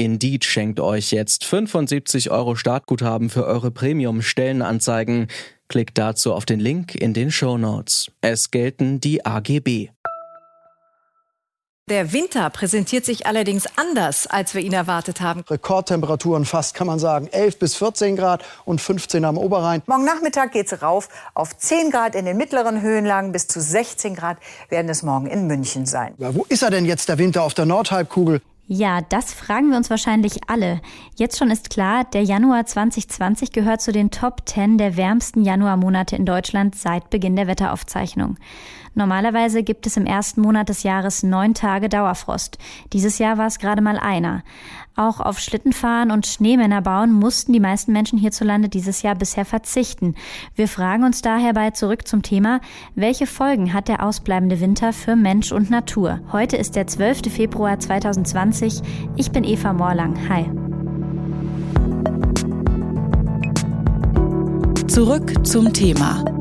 Indeed schenkt euch jetzt 75 Euro Startguthaben für eure Premium-Stellenanzeigen. Klickt dazu auf den Link in den Show Notes. Es gelten die AGB. Der Winter präsentiert sich allerdings anders, als wir ihn erwartet haben. Rekordtemperaturen fast, kann man sagen. 11 bis 14 Grad und 15 am Oberrhein. Morgen Nachmittag geht es rauf auf 10 Grad in den mittleren Höhenlagen. Bis zu 16 Grad werden es morgen in München sein. Ja, wo ist er denn jetzt, der Winter auf der Nordhalbkugel? Ja, das fragen wir uns wahrscheinlich alle. Jetzt schon ist klar, der Januar 2020 gehört zu den Top 10 der wärmsten Januarmonate in Deutschland seit Beginn der Wetteraufzeichnung. Normalerweise gibt es im ersten Monat des Jahres neun Tage Dauerfrost. Dieses Jahr war es gerade mal einer. Auch auf Schlittenfahren und Schneemänner bauen mussten die meisten Menschen hierzulande dieses Jahr bisher verzichten. Wir fragen uns daher bei zurück zum Thema, welche Folgen hat der ausbleibende Winter für Mensch und Natur? Heute ist der 12. Februar 2020. Ich bin Eva Morlang. Hi. Zurück zum Thema.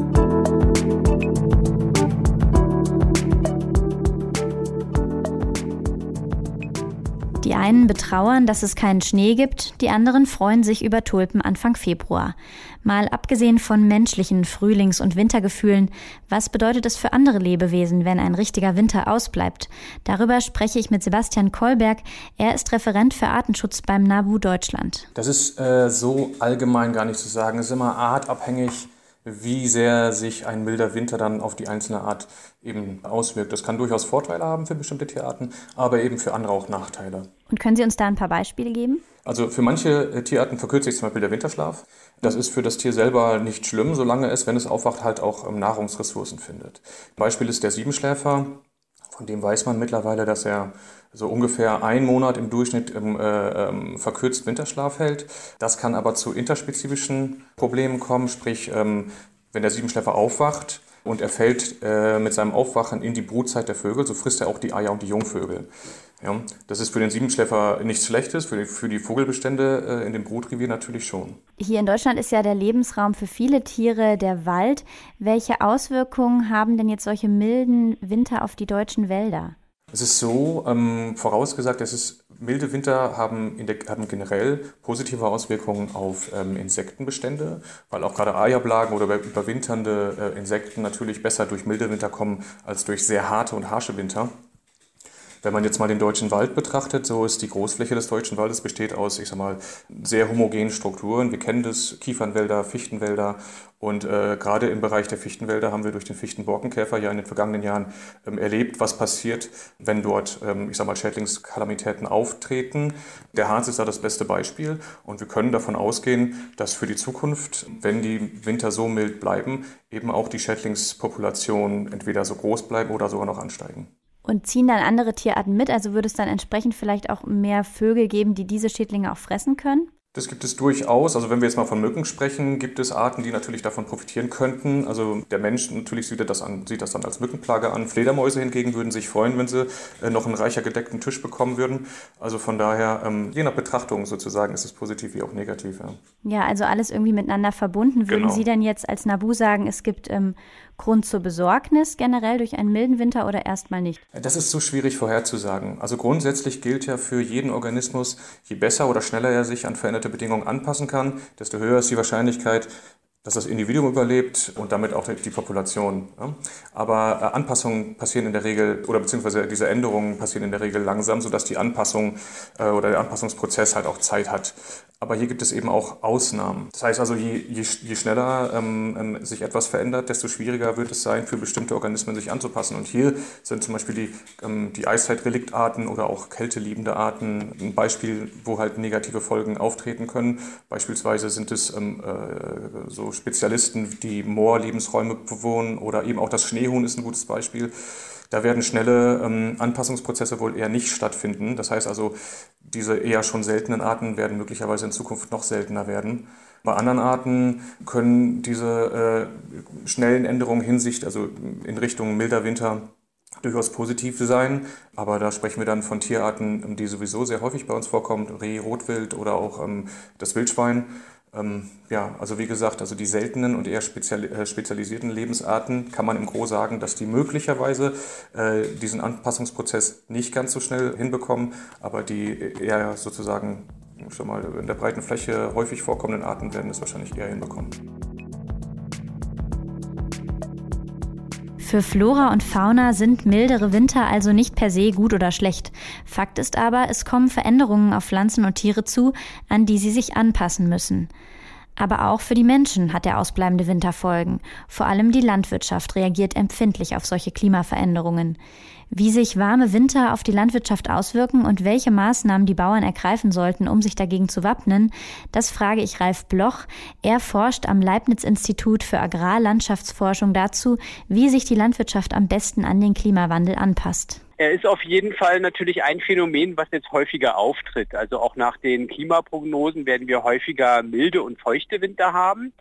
Einen betrauern, dass es keinen Schnee gibt, die anderen freuen sich über Tulpen Anfang Februar. Mal abgesehen von menschlichen Frühlings- und Wintergefühlen, was bedeutet es für andere Lebewesen, wenn ein richtiger Winter ausbleibt? Darüber spreche ich mit Sebastian Kolberg. Er ist Referent für Artenschutz beim NABU Deutschland. Das ist äh, so allgemein gar nicht zu sagen. Es ist immer artabhängig wie sehr sich ein milder Winter dann auf die einzelne Art eben auswirkt. Das kann durchaus Vorteile haben für bestimmte Tierarten, aber eben für andere auch Nachteile. Und können Sie uns da ein paar Beispiele geben? Also für manche äh, Tierarten verkürzt sich zum Beispiel der Winterschlaf. Das ist für das Tier selber nicht schlimm, solange es, wenn es aufwacht, halt auch ähm, Nahrungsressourcen findet. Beispiel ist der Siebenschläfer. Von dem weiß man mittlerweile, dass er so ungefähr einen Monat im Durchschnitt im äh, ähm, verkürzt Winterschlaf hält. Das kann aber zu interspezifischen Problemen kommen, sprich, ähm, wenn der Siebenschläfer aufwacht und er fällt äh, mit seinem Aufwachen in die Brutzeit der Vögel, so frisst er auch die Eier und die Jungvögel. Ja, das ist für den Siebenschläfer nichts Schlechtes, für die, für die Vogelbestände äh, in dem Brutrevier natürlich schon. Hier in Deutschland ist ja der Lebensraum für viele Tiere der Wald. Welche Auswirkungen haben denn jetzt solche milden Winter auf die deutschen Wälder? Es ist so, ähm, vorausgesagt, es ist, milde Winter haben, der, haben generell positive Auswirkungen auf ähm, Insektenbestände, weil auch gerade Eierblagen oder überwinternde äh, Insekten natürlich besser durch milde Winter kommen als durch sehr harte und harsche Winter. Wenn man jetzt mal den deutschen Wald betrachtet, so ist die Großfläche des deutschen Waldes besteht aus, ich sag mal, sehr homogenen Strukturen. Wir kennen das, Kiefernwälder, Fichtenwälder und äh, gerade im Bereich der Fichtenwälder haben wir durch den Fichtenborkenkäfer ja in den vergangenen Jahren ähm, erlebt, was passiert, wenn dort, ähm, ich sag mal, Schädlingskalamitäten auftreten. Der Harz ist da das beste Beispiel und wir können davon ausgehen, dass für die Zukunft, wenn die Winter so mild bleiben, eben auch die Schädlingspopulationen entweder so groß bleiben oder sogar noch ansteigen. Und ziehen dann andere Tierarten mit? Also würde es dann entsprechend vielleicht auch mehr Vögel geben, die diese Schädlinge auch fressen können? Das gibt es durchaus. Also wenn wir jetzt mal von Mücken sprechen, gibt es Arten, die natürlich davon profitieren könnten. Also der Mensch natürlich sieht das, an, sieht das dann als Mückenplage an. Fledermäuse hingegen würden sich freuen, wenn sie äh, noch einen reicher gedeckten Tisch bekommen würden. Also von daher, ähm, je nach Betrachtung sozusagen, ist es positiv wie auch negativ. Ja, ja also alles irgendwie miteinander verbunden. Würden genau. Sie denn jetzt als Nabu sagen, es gibt ähm, Grund zur Besorgnis generell durch einen milden Winter oder erstmal nicht? Das ist so schwierig vorherzusagen. Also grundsätzlich gilt ja für jeden Organismus, je besser oder schneller er sich an veränderte Bedingungen anpassen kann, desto höher ist die Wahrscheinlichkeit, dass das Individuum überlebt und damit auch die Population. Aber äh, Anpassungen passieren in der Regel, oder beziehungsweise diese Änderungen passieren in der Regel langsam, sodass die Anpassung äh, oder der Anpassungsprozess halt auch Zeit hat. Aber hier gibt es eben auch Ausnahmen. Das heißt also, je, je, je schneller ähm, ähm, sich etwas verändert, desto schwieriger wird es sein, für bestimmte Organismen sich anzupassen. Und hier sind zum Beispiel die, ähm, die Eiszeitreliktarten oder auch kälteliebende Arten ein Beispiel, wo halt negative Folgen auftreten können. Beispielsweise sind es ähm, äh, so Spezialisten, die Moorlebensräume bewohnen oder eben auch das Schneehuhn ist ein gutes Beispiel. Da werden schnelle ähm, Anpassungsprozesse wohl eher nicht stattfinden. Das heißt also, diese eher schon seltenen Arten werden möglicherweise in Zukunft noch seltener werden. Bei anderen Arten können diese äh, schnellen Änderungen Hinsicht, also in Richtung milder Winter, durchaus positiv sein. Aber da sprechen wir dann von Tierarten, die sowieso sehr häufig bei uns vorkommen, Reh, Rotwild oder auch ähm, das Wildschwein. Ähm, ja, also wie gesagt, also die seltenen und eher äh, spezialisierten Lebensarten kann man im Gro sagen, dass die möglicherweise äh, diesen Anpassungsprozess nicht ganz so schnell hinbekommen, aber die eher sozusagen schon mal in der breiten Fläche häufig vorkommenden Arten werden es wahrscheinlich eher hinbekommen. Für Flora und Fauna sind mildere Winter also nicht per se gut oder schlecht. Fakt ist aber, es kommen Veränderungen auf Pflanzen und Tiere zu, an die sie sich anpassen müssen. Aber auch für die Menschen hat der ausbleibende Winter Folgen. Vor allem die Landwirtschaft reagiert empfindlich auf solche Klimaveränderungen. Wie sich warme Winter auf die Landwirtschaft auswirken und welche Maßnahmen die Bauern ergreifen sollten, um sich dagegen zu wappnen, das frage ich Ralf Bloch. Er forscht am Leibniz-Institut für Agrarlandschaftsforschung dazu, wie sich die Landwirtschaft am besten an den Klimawandel anpasst. Er ist auf jeden Fall natürlich ein Phänomen, was jetzt häufiger auftritt. Also auch nach den Klimaprognosen werden wir häufiger milde und feuchte Winter haben.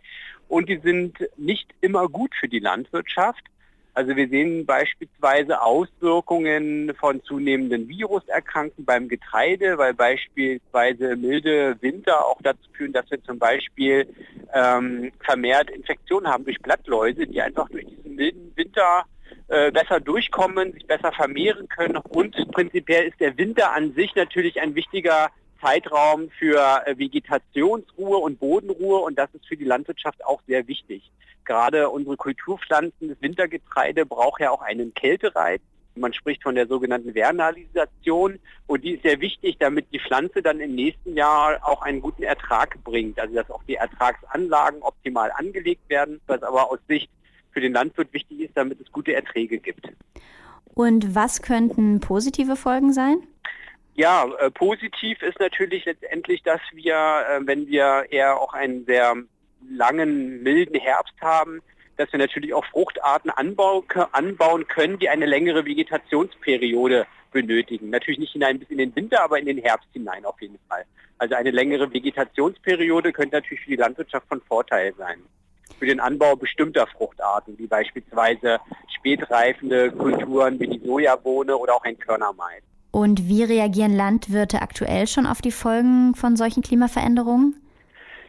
Und die sind nicht immer gut für die Landwirtschaft. Also wir sehen beispielsweise Auswirkungen von zunehmenden Viruserkrankungen beim Getreide, weil beispielsweise milde Winter auch dazu führen, dass wir zum Beispiel ähm, vermehrt Infektionen haben durch Blattläuse, die einfach durch diesen milden Winter äh, besser durchkommen, sich besser vermehren können. Und prinzipiell ist der Winter an sich natürlich ein wichtiger Zeitraum für äh, Vegetationsruhe und Bodenruhe und das ist für die Landwirtschaft auch sehr wichtig. Gerade unsere Kulturpflanzen, das Wintergetreide braucht ja auch einen Kältereiz. Man spricht von der sogenannten Vernalisation und die ist sehr wichtig, damit die Pflanze dann im nächsten Jahr auch einen guten Ertrag bringt. Also dass auch die Ertragsanlagen optimal angelegt werden, was aber aus Sicht für den Landwirt wichtig ist, damit es gute Erträge gibt. Und was könnten positive Folgen sein? Ja, äh, positiv ist natürlich letztendlich, dass wir, äh, wenn wir eher auch einen sehr langen, milden Herbst haben, dass wir natürlich auch Fruchtarten anbau anbauen können, die eine längere Vegetationsperiode benötigen. Natürlich nicht hinein bis in den Winter, aber in den Herbst hinein auf jeden Fall. Also eine längere Vegetationsperiode könnte natürlich für die Landwirtschaft von Vorteil sein. Für den Anbau bestimmter Fruchtarten, wie beispielsweise spätreifende Kulturen wie die Sojabohne oder auch ein Körnermais. Und wie reagieren Landwirte aktuell schon auf die Folgen von solchen Klimaveränderungen?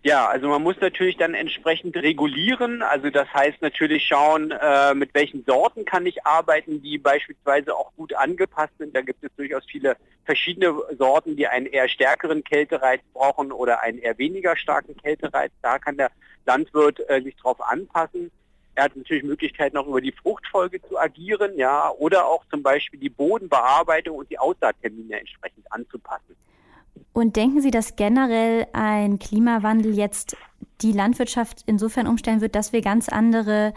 Ja, also man muss natürlich dann entsprechend regulieren. Also das heißt natürlich schauen, äh, mit welchen Sorten kann ich arbeiten, die beispielsweise auch gut angepasst sind. Da gibt es durchaus viele verschiedene Sorten, die einen eher stärkeren Kältereiz brauchen oder einen eher weniger starken Kältereiz. Da kann der Landwirt äh, sich darauf anpassen. Er hat natürlich Möglichkeiten, auch über die Fruchtfolge zu agieren, ja, oder auch zum Beispiel die Bodenbearbeitung und die Aussaattermine entsprechend anzupassen. Und denken Sie, dass generell ein Klimawandel jetzt die Landwirtschaft insofern umstellen wird, dass wir ganz andere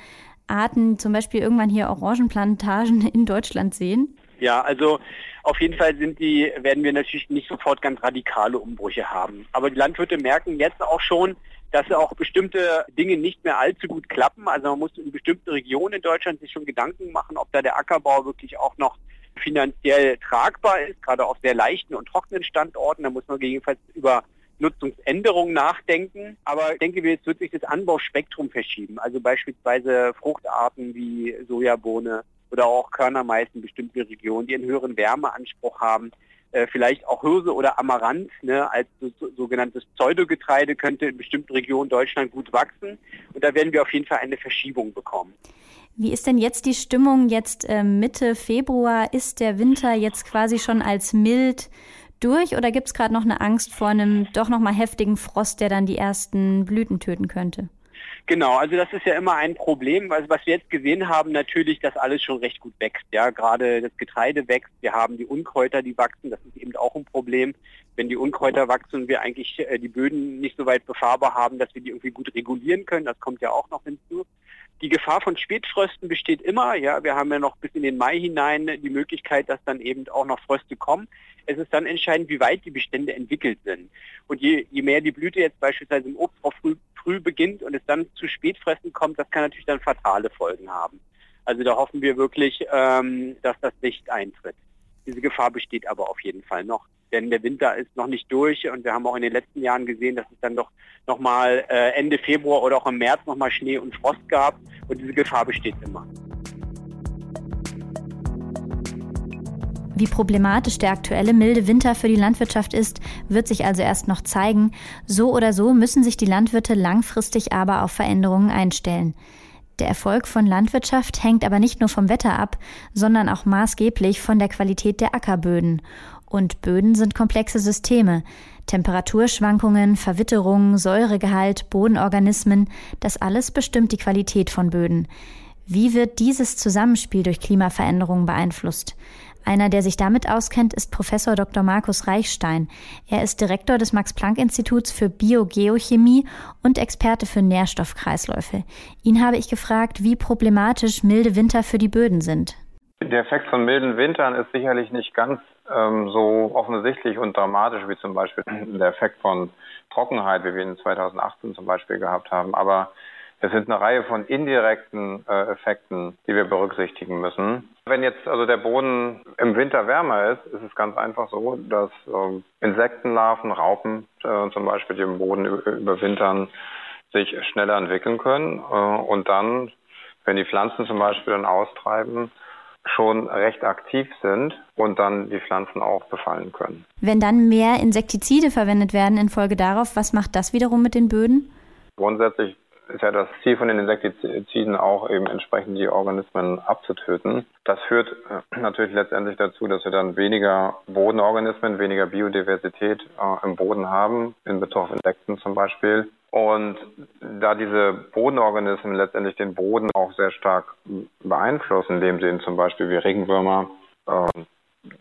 Arten, zum Beispiel irgendwann hier Orangenplantagen in Deutschland sehen? Ja, also auf jeden Fall sind die, werden wir natürlich nicht sofort ganz radikale Umbrüche haben. Aber die Landwirte merken jetzt auch schon, dass auch bestimmte Dinge nicht mehr allzu gut klappen. Also man muss in bestimmten Regionen in Deutschland sich schon Gedanken machen, ob da der Ackerbau wirklich auch noch finanziell tragbar ist, gerade auf sehr leichten und trockenen Standorten. Da muss man gegebenenfalls über Nutzungsänderungen nachdenken. Aber ich denke, jetzt wird sich das Anbauspektrum verschieben. Also beispielsweise Fruchtarten wie Sojabohne oder auch Körnermais in bestimmten Regionen, die einen höheren Wärmeanspruch haben, äh, vielleicht auch Hirse oder Amaranth ne, als so, sogenanntes Pseudogetreide könnte in bestimmten Regionen Deutschland gut wachsen. Und da werden wir auf jeden Fall eine Verschiebung bekommen. Wie ist denn jetzt die Stimmung? Jetzt äh, Mitte Februar ist der Winter jetzt quasi schon als mild durch oder gibt es gerade noch eine Angst vor einem doch noch mal heftigen Frost, der dann die ersten Blüten töten könnte? Genau, also das ist ja immer ein Problem, also was wir jetzt gesehen haben, natürlich, dass alles schon recht gut wächst. Ja, gerade das Getreide wächst, wir haben die Unkräuter, die wachsen, das ist eben auch ein Problem. Wenn die Unkräuter wachsen und wir eigentlich äh, die Böden nicht so weit befahrbar haben, dass wir die irgendwie gut regulieren können, das kommt ja auch noch hinzu. Die Gefahr von Spätfrösten besteht immer. Ja, wir haben ja noch bis in den Mai hinein die Möglichkeit, dass dann eben auch noch Fröste kommen. Es ist dann entscheidend, wie weit die Bestände entwickelt sind. Und je, je mehr die Blüte jetzt beispielsweise im Obst auch früh, früh beginnt und es dann zu Spätfressen kommt, das kann natürlich dann fatale Folgen haben. Also da hoffen wir wirklich, ähm, dass das nicht eintritt. Diese Gefahr besteht aber auf jeden Fall noch. Denn der Winter ist noch nicht durch und wir haben auch in den letzten Jahren gesehen, dass es dann doch nochmal äh, Ende Februar oder auch im März nochmal Schnee und Frost gab und diese Gefahr besteht immer. Wie problematisch der aktuelle milde Winter für die Landwirtschaft ist, wird sich also erst noch zeigen. So oder so müssen sich die Landwirte langfristig aber auf Veränderungen einstellen. Der Erfolg von Landwirtschaft hängt aber nicht nur vom Wetter ab, sondern auch maßgeblich von der Qualität der Ackerböden. Und Böden sind komplexe Systeme. Temperaturschwankungen, Verwitterung, Säuregehalt, Bodenorganismen, das alles bestimmt die Qualität von Böden. Wie wird dieses Zusammenspiel durch Klimaveränderungen beeinflusst? Einer, der sich damit auskennt, ist Professor Dr. Markus Reichstein. Er ist Direktor des Max-Planck-Instituts für Biogeochemie und Experte für Nährstoffkreisläufe. Ihn habe ich gefragt, wie problematisch milde Winter für die Böden sind. Der Effekt von milden Wintern ist sicherlich nicht ganz ähm, so offensichtlich und dramatisch wie zum Beispiel der Effekt von Trockenheit, wie wir ihn 2018 zum Beispiel gehabt haben. Aber es sind eine Reihe von indirekten äh, Effekten, die wir berücksichtigen müssen. Wenn jetzt also der Boden im Winter wärmer ist, ist es ganz einfach so, dass äh, Insektenlarven, Raupen äh, zum Beispiel, die im Boden überwintern, sich schneller entwickeln können äh, und dann, wenn die Pflanzen zum Beispiel dann austreiben, schon recht aktiv sind und dann die Pflanzen auch befallen können. Wenn dann mehr Insektizide verwendet werden infolge darauf, was macht das wiederum mit den Böden? Grundsätzlich ist ja das Ziel von den Insektiziden auch eben entsprechend die Organismen abzutöten. Das führt äh, natürlich letztendlich dazu, dass wir dann weniger Bodenorganismen, weniger Biodiversität äh, im Boden haben, in Bezug auf Insekten zum Beispiel. Und da diese Bodenorganismen letztendlich den Boden auch sehr stark beeinflussen, indem sie ihn zum Beispiel wie Regenwürmer äh,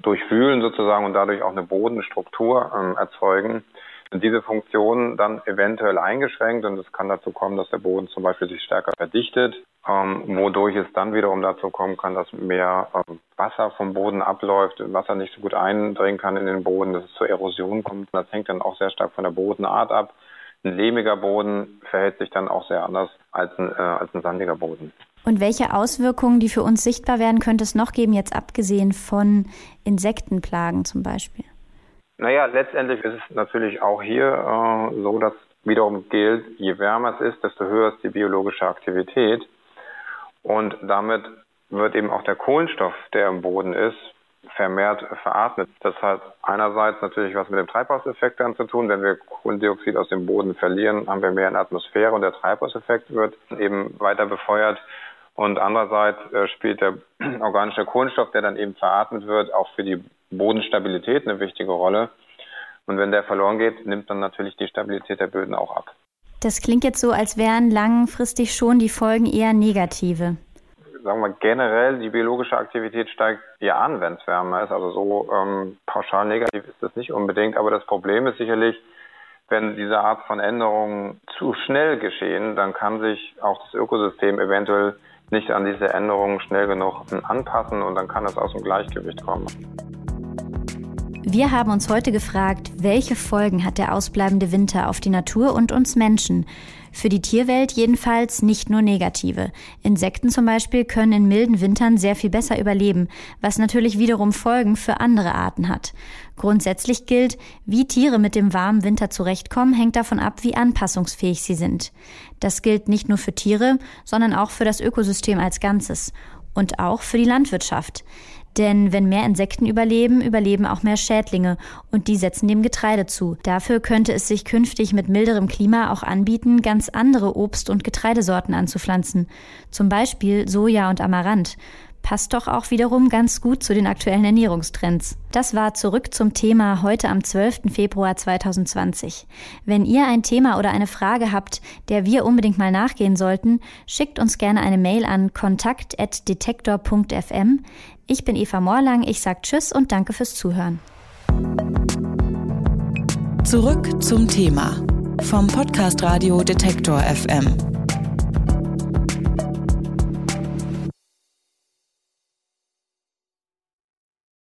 durchwühlen sozusagen und dadurch auch eine Bodenstruktur äh, erzeugen, diese Funktion dann eventuell eingeschränkt und es kann dazu kommen, dass der Boden zum Beispiel sich stärker verdichtet, ähm, wodurch es dann wiederum dazu kommen kann, dass mehr ähm, Wasser vom Boden abläuft, Wasser nicht so gut eindringen kann in den Boden, dass es zur Erosion kommt. Das hängt dann auch sehr stark von der Bodenart ab. Ein lehmiger Boden verhält sich dann auch sehr anders als ein, äh, als ein sandiger Boden. Und welche Auswirkungen, die für uns sichtbar werden, könnte es noch geben, jetzt abgesehen von Insektenplagen zum Beispiel? Naja, letztendlich ist es natürlich auch hier äh, so, dass wiederum gilt, je wärmer es ist, desto höher ist die biologische Aktivität. Und damit wird eben auch der Kohlenstoff, der im Boden ist, vermehrt veratmet. Das hat einerseits natürlich was mit dem Treibhauseffekt dann zu tun. Wenn wir Kohlendioxid aus dem Boden verlieren, haben wir mehr in der Atmosphäre und der Treibhauseffekt wird eben weiter befeuert. Und andererseits äh, spielt der organische Kohlenstoff, der dann eben veratmet wird, auch für die Bodenstabilität eine wichtige Rolle. Und wenn der verloren geht, nimmt dann natürlich die Stabilität der Böden auch ab. Das klingt jetzt so, als wären langfristig schon die Folgen eher negative. Sagen wir generell, die biologische Aktivität steigt eher an, wenn es wärmer ist. Also so ähm, pauschal negativ ist das nicht unbedingt. Aber das Problem ist sicherlich, wenn diese Art von Änderungen zu schnell geschehen, dann kann sich auch das Ökosystem eventuell nicht an diese Änderungen schnell genug anpassen und dann kann es aus dem Gleichgewicht kommen. Wir haben uns heute gefragt, welche Folgen hat der ausbleibende Winter auf die Natur und uns Menschen? Für die Tierwelt jedenfalls nicht nur negative. Insekten zum Beispiel können in milden Wintern sehr viel besser überleben, was natürlich wiederum Folgen für andere Arten hat. Grundsätzlich gilt, wie Tiere mit dem warmen Winter zurechtkommen, hängt davon ab, wie anpassungsfähig sie sind. Das gilt nicht nur für Tiere, sondern auch für das Ökosystem als Ganzes und auch für die Landwirtschaft. Denn wenn mehr Insekten überleben, überleben auch mehr Schädlinge und die setzen dem Getreide zu. Dafür könnte es sich künftig mit milderem Klima auch anbieten, ganz andere Obst- und Getreidesorten anzupflanzen. Zum Beispiel Soja und Amaranth passt doch auch wiederum ganz gut zu den aktuellen Ernährungstrends. Das war zurück zum Thema heute am 12. Februar 2020. Wenn ihr ein Thema oder eine Frage habt, der wir unbedingt mal nachgehen sollten, schickt uns gerne eine Mail an kontakt.detektor.fm. Ich bin Eva Morlang, ich sage Tschüss und danke fürs Zuhören. Zurück zum Thema vom Podcast Radio Detektor FM.